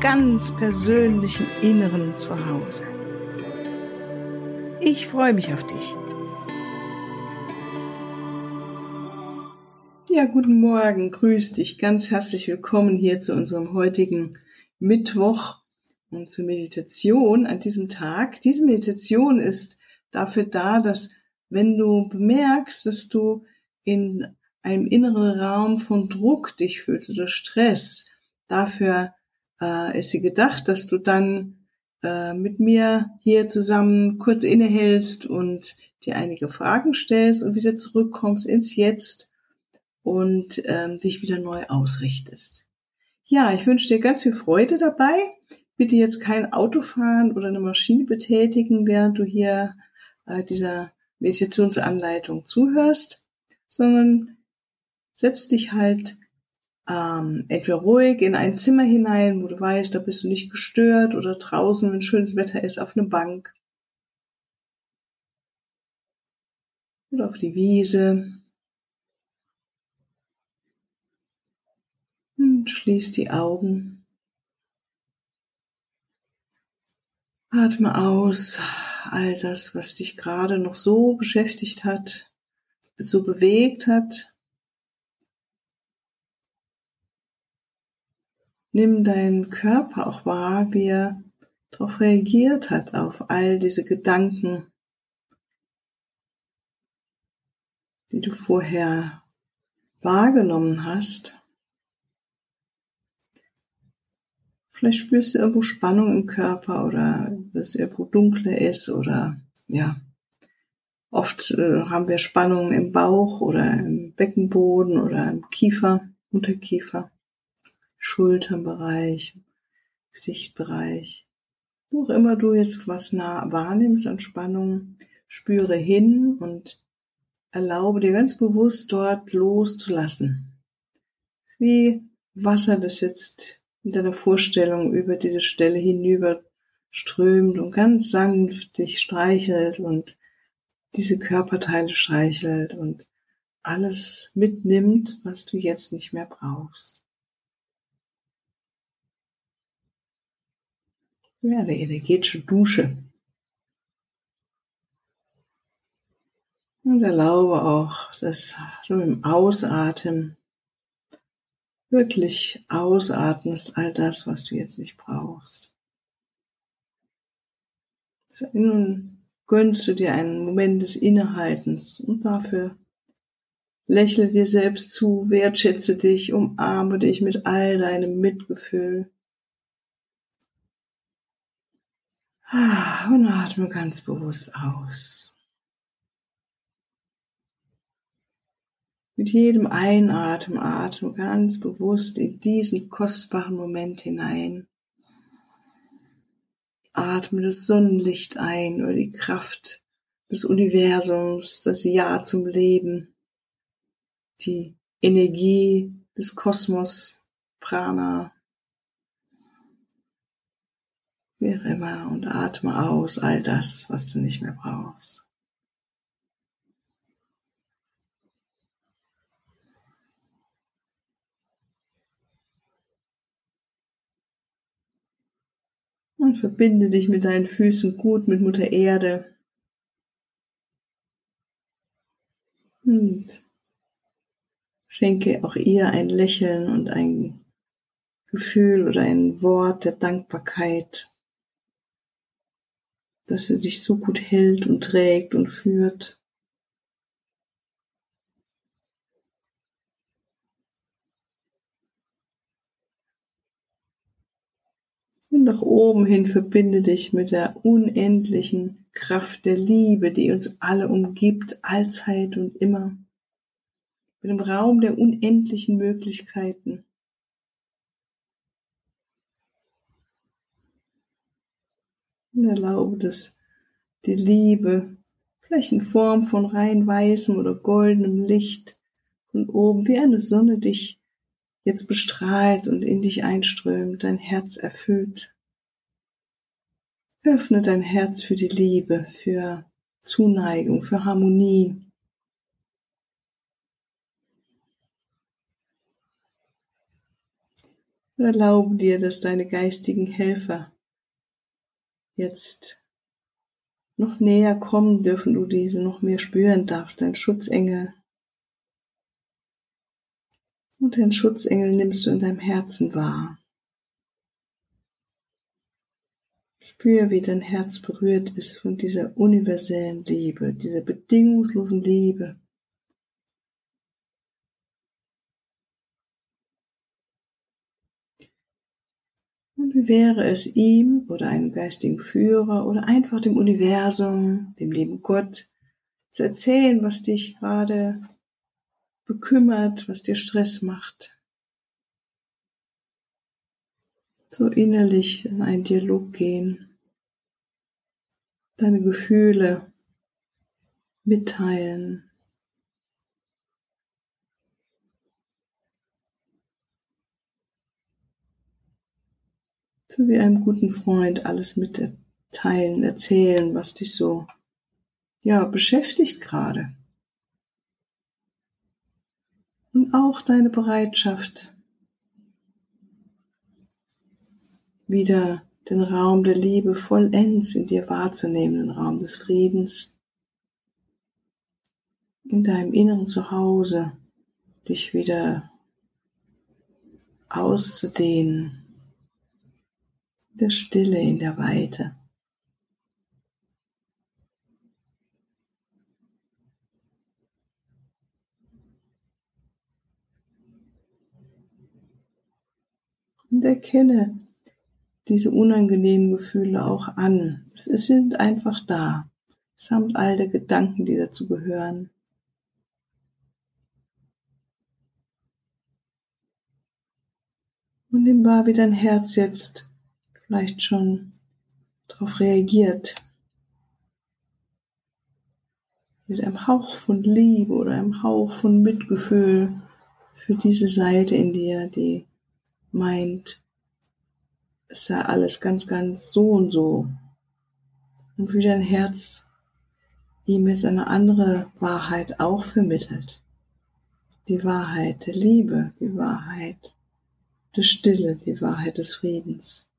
ganz persönlichen Inneren zu Hause. Ich freue mich auf dich. Ja, guten Morgen, grüß dich, ganz herzlich willkommen hier zu unserem heutigen Mittwoch und zur Meditation an diesem Tag. Diese Meditation ist dafür da, dass wenn du bemerkst, dass du in einem inneren Raum von Druck dich fühlst oder Stress, dafür äh, ist sie gedacht, dass du dann äh, mit mir hier zusammen kurz innehältst und dir einige Fragen stellst und wieder zurückkommst ins Jetzt und ähm, dich wieder neu ausrichtest. Ja, ich wünsche dir ganz viel Freude dabei. Bitte jetzt kein Auto fahren oder eine Maschine betätigen, während du hier äh, dieser Meditationsanleitung zuhörst, sondern setz dich halt ähm, entweder ruhig in ein Zimmer hinein, wo du weißt, da bist du nicht gestört oder draußen, wenn schönes Wetter ist, auf eine Bank oder auf die Wiese. Und schließ die Augen. Atme aus all das, was dich gerade noch so beschäftigt hat, so bewegt hat. Nimm deinen Körper auch wahr, wie er darauf reagiert hat, auf all diese Gedanken, die du vorher wahrgenommen hast. Vielleicht spürst du irgendwo Spannung im Körper oder dass irgendwo dunkler ist oder ja. Oft äh, haben wir Spannung im Bauch oder im Beckenboden oder im Kiefer, Unterkiefer, Schulterbereich, Gesichtbereich. Wo auch immer du jetzt was nah wahrnimmst an Spannung, spüre hin und erlaube dir ganz bewusst dort loszulassen. Wie Wasser, das jetzt in deiner Vorstellung über diese Stelle hinüber strömt und ganz sanft dich streichelt und diese Körperteile streichelt und alles mitnimmt, was du jetzt nicht mehr brauchst. Ja, der energetische Dusche. Und erlaube auch, dass so im Ausatmen wirklich ausatmest all das, was du jetzt nicht brauchst. Nun gönnst du dir einen Moment des Innehaltens und dafür lächle dir selbst zu, wertschätze dich, umarme dich mit all deinem Mitgefühl. Und atme ganz bewusst aus. Mit jedem Einatmen atme ganz bewusst in diesen kostbaren Moment hinein. Atme das Sonnenlicht ein oder die Kraft des Universums, das Ja zum Leben, die Energie des Kosmos, Prana, wie auch immer, und atme aus all das, was du nicht mehr brauchst. Und verbinde dich mit deinen Füßen gut mit Mutter Erde. Und schenke auch ihr ein Lächeln und ein Gefühl oder ein Wort der Dankbarkeit, dass sie dich so gut hält und trägt und führt. Und nach oben hin verbinde dich mit der unendlichen Kraft der Liebe, die uns alle umgibt, allzeit und immer. Mit dem Raum der unendlichen Möglichkeiten. Erlaube, dass die Liebe vielleicht in Form von rein weißem oder goldenem Licht von oben wie eine Sonne dich jetzt bestrahlt und in dich einströmt, dein Herz erfüllt. Öffne dein Herz für die Liebe, für Zuneigung, für Harmonie. Erlaube dir, dass deine geistigen Helfer jetzt noch näher kommen dürfen, du diese noch mehr spüren darfst, dein Schutzengel. Und den Schutzengel nimmst du in deinem Herzen wahr. Spür, wie dein Herz berührt ist von dieser universellen Liebe, dieser bedingungslosen Liebe, wie wäre es ihm oder einem geistigen Führer oder einfach dem Universum, dem lieben Gott, zu erzählen, was dich gerade bekümmert, was dir Stress macht. So innerlich in einen Dialog gehen, deine Gefühle mitteilen. So wie einem guten Freund alles mitteilen, erzählen, was dich so, ja, beschäftigt gerade. Und auch deine Bereitschaft, wieder den Raum der Liebe vollends in dir wahrzunehmen, den Raum des Friedens, in deinem inneren Zuhause, dich wieder auszudehnen, der Stille in der Weite. Und erkenne diese unangenehmen Gefühle auch an. Sie sind einfach da, samt all der Gedanken, die dazu gehören. Und nimm wahr, wie dein Herz jetzt vielleicht schon darauf reagiert. Mit einem Hauch von Liebe oder einem Hauch von Mitgefühl für diese Seite in dir, die meint, es sei alles ganz, ganz so und so. Und wie dein Herz ihm jetzt eine andere Wahrheit auch vermittelt. Die Wahrheit der Liebe, die Wahrheit der Stille, die Wahrheit des Friedens.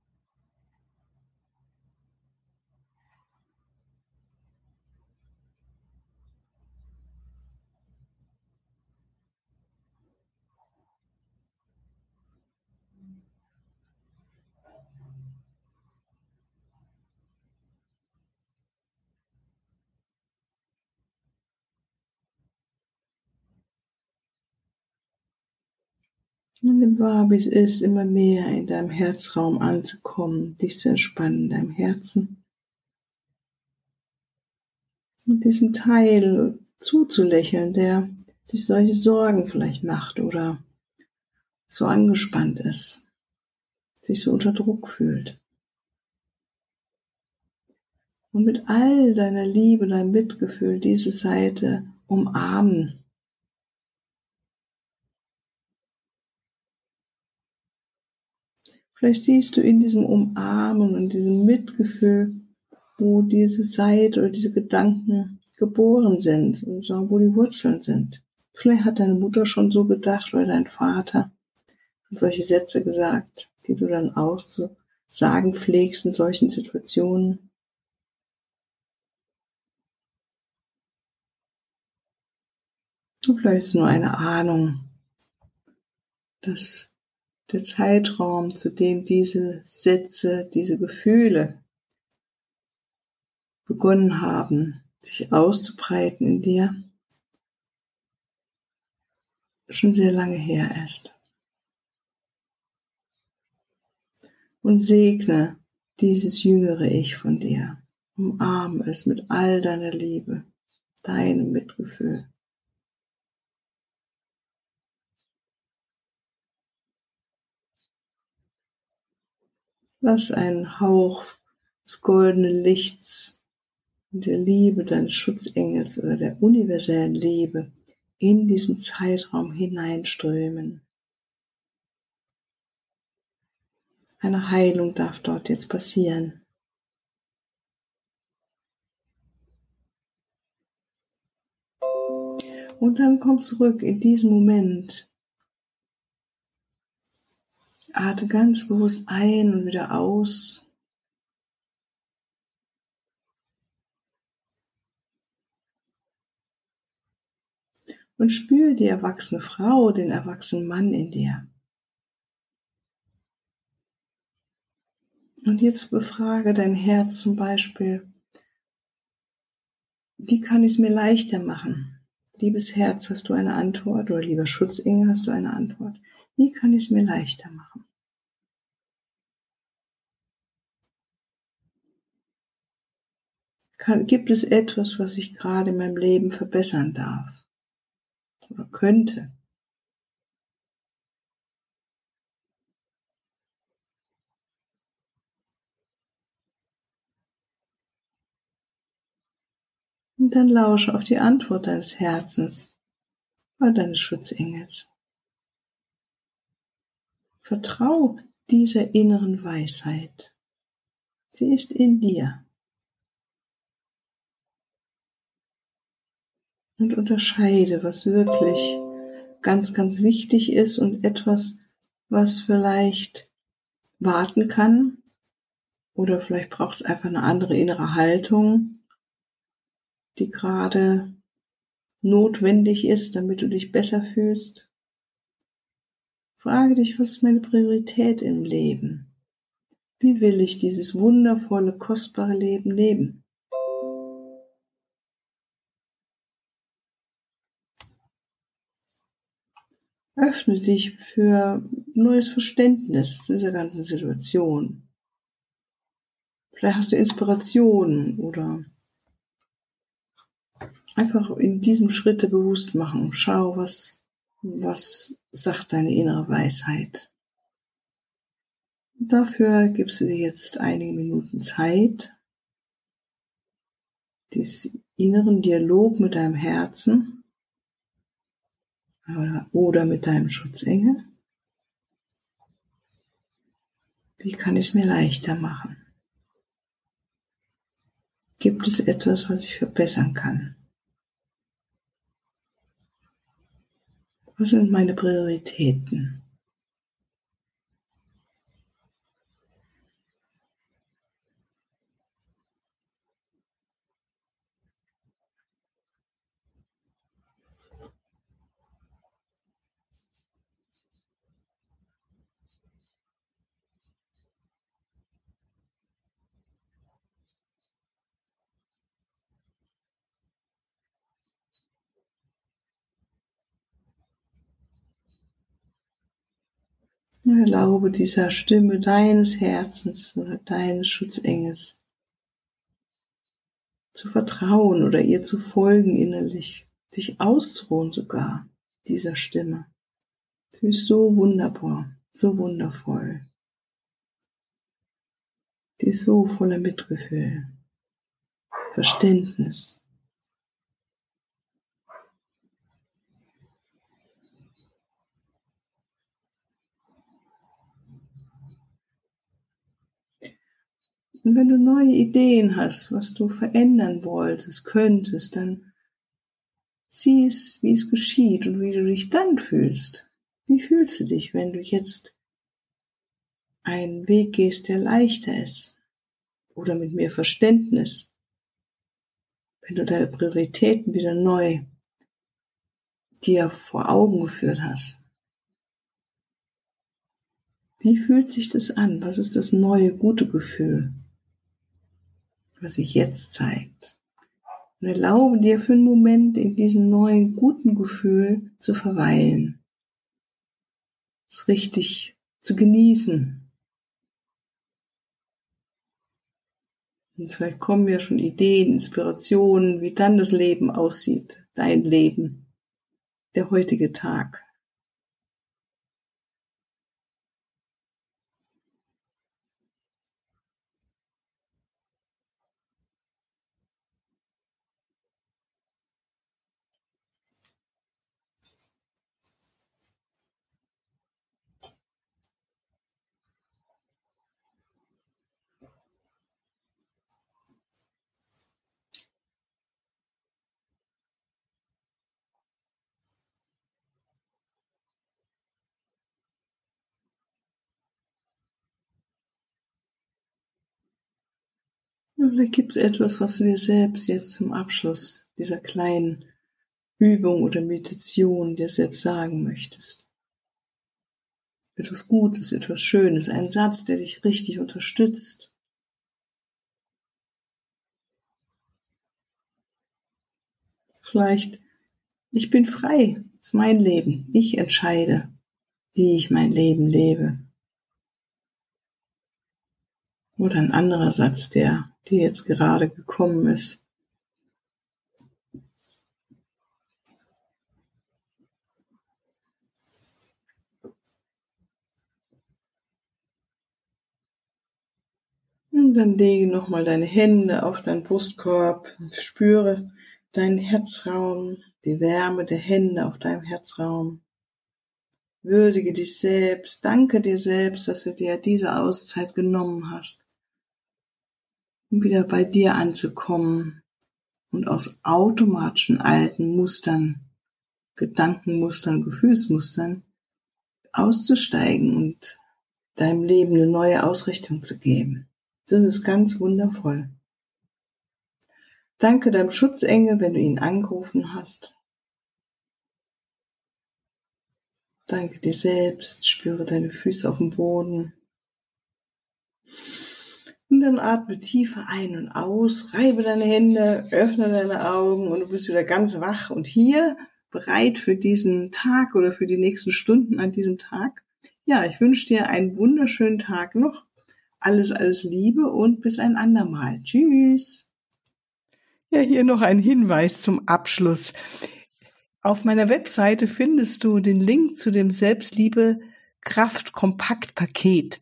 Nimm wahr, wie es ist, immer mehr in deinem Herzraum anzukommen, dich zu entspannen in deinem Herzen. Und diesem Teil zuzulächeln, der sich solche Sorgen vielleicht macht oder so angespannt ist, sich so unter Druck fühlt. Und mit all deiner Liebe, deinem Mitgefühl diese Seite umarmen Vielleicht siehst du in diesem Umarmen und diesem Mitgefühl, wo diese Seite oder diese Gedanken geboren sind, wo die Wurzeln sind. Vielleicht hat deine Mutter schon so gedacht oder dein Vater solche Sätze gesagt, die du dann auch zu sagen pflegst in solchen Situationen. Und vielleicht ist nur eine Ahnung, dass der Zeitraum, zu dem diese Sätze, diese Gefühle begonnen haben, sich auszubreiten in dir, schon sehr lange her ist. Und segne dieses jüngere Ich von dir. Umarme es mit all deiner Liebe, deinem Mitgefühl. Lass einen Hauch des goldenen Lichts und der Liebe deines Schutzengels oder der universellen Liebe in diesen Zeitraum hineinströmen. Eine Heilung darf dort jetzt passieren. Und dann komm zurück in diesen Moment. Atme ganz bewusst ein und wieder aus. Und spüre die erwachsene Frau, den erwachsenen Mann in dir. Und jetzt befrage dein Herz zum Beispiel, wie kann ich es mir leichter machen? Liebes Herz, hast du eine Antwort? Oder lieber Schutzengel, hast du eine Antwort? Wie kann ich es mir leichter machen? Kann, gibt es etwas, was ich gerade in meinem Leben verbessern darf? Oder könnte? Und dann lausche auf die Antwort deines Herzens oder deines Schutzengels. Vertrau dieser inneren Weisheit. Sie ist in dir. Und unterscheide, was wirklich ganz, ganz wichtig ist und etwas, was vielleicht warten kann. Oder vielleicht braucht es einfach eine andere innere Haltung die gerade notwendig ist, damit du dich besser fühlst. Frage dich, was ist meine Priorität im Leben? Wie will ich dieses wundervolle, kostbare Leben leben? Öffne dich für neues Verständnis dieser ganzen Situation. Vielleicht hast du Inspirationen oder einfach in diesem Schritte bewusst machen. Schau, was, was sagt deine innere Weisheit. Dafür gibst du dir jetzt einige Minuten Zeit, diesen inneren Dialog mit deinem Herzen oder mit deinem Schutzengel. Wie kann ich es mir leichter machen? Gibt es etwas, was ich verbessern kann? Was sind meine Prioritäten? Erlaube dieser Stimme deines Herzens oder deines Schutzengels zu vertrauen oder ihr zu folgen innerlich, sich auszuruhen sogar dieser Stimme. Sie ist so wunderbar, so wundervoll. Sie ist so voller Mitgefühl, Verständnis. Und wenn du neue Ideen hast, was du verändern wolltest, könntest, dann sieh es, wie es geschieht und wie du dich dann fühlst. Wie fühlst du dich, wenn du jetzt einen Weg gehst, der leichter ist? Oder mit mehr Verständnis? Wenn du deine Prioritäten wieder neu dir vor Augen geführt hast. Wie fühlt sich das an? Was ist das neue, gute Gefühl? Was sich jetzt zeigt. Und erlaube dir für einen Moment in diesem neuen guten Gefühl zu verweilen. Es richtig zu genießen. Und vielleicht kommen ja schon Ideen, Inspirationen, wie dann das Leben aussieht, dein Leben, der heutige Tag. Vielleicht gibt es etwas, was du dir selbst jetzt zum Abschluss dieser kleinen Übung oder Meditation dir selbst sagen möchtest. Etwas Gutes, etwas Schönes, ein Satz, der dich richtig unterstützt. Vielleicht, ich bin frei, ist mein Leben, ich entscheide, wie ich mein Leben lebe. Oder ein anderer Satz, der dir jetzt gerade gekommen ist. Und dann lege nochmal deine Hände auf deinen Brustkorb, spüre deinen Herzraum, die Wärme der Hände auf deinem Herzraum. Würdige dich selbst, danke dir selbst, dass du dir diese Auszeit genommen hast, um wieder bei dir anzukommen und aus automatischen alten Mustern, Gedankenmustern, Gefühlsmustern auszusteigen und deinem Leben eine neue Ausrichtung zu geben. Das ist ganz wundervoll. Danke deinem Schutzengel, wenn du ihn angerufen hast. Danke dir selbst, spüre deine Füße auf dem Boden. Und dann atme tiefer ein und aus, reibe deine Hände, öffne deine Augen und du bist wieder ganz wach und hier bereit für diesen Tag oder für die nächsten Stunden an diesem Tag. Ja, ich wünsche dir einen wunderschönen Tag noch. Alles, alles Liebe und bis ein andermal. Tschüss. Ja, hier noch ein Hinweis zum Abschluss. Auf meiner Webseite findest du den Link zu dem Selbstliebe Kraft Kompakt Paket.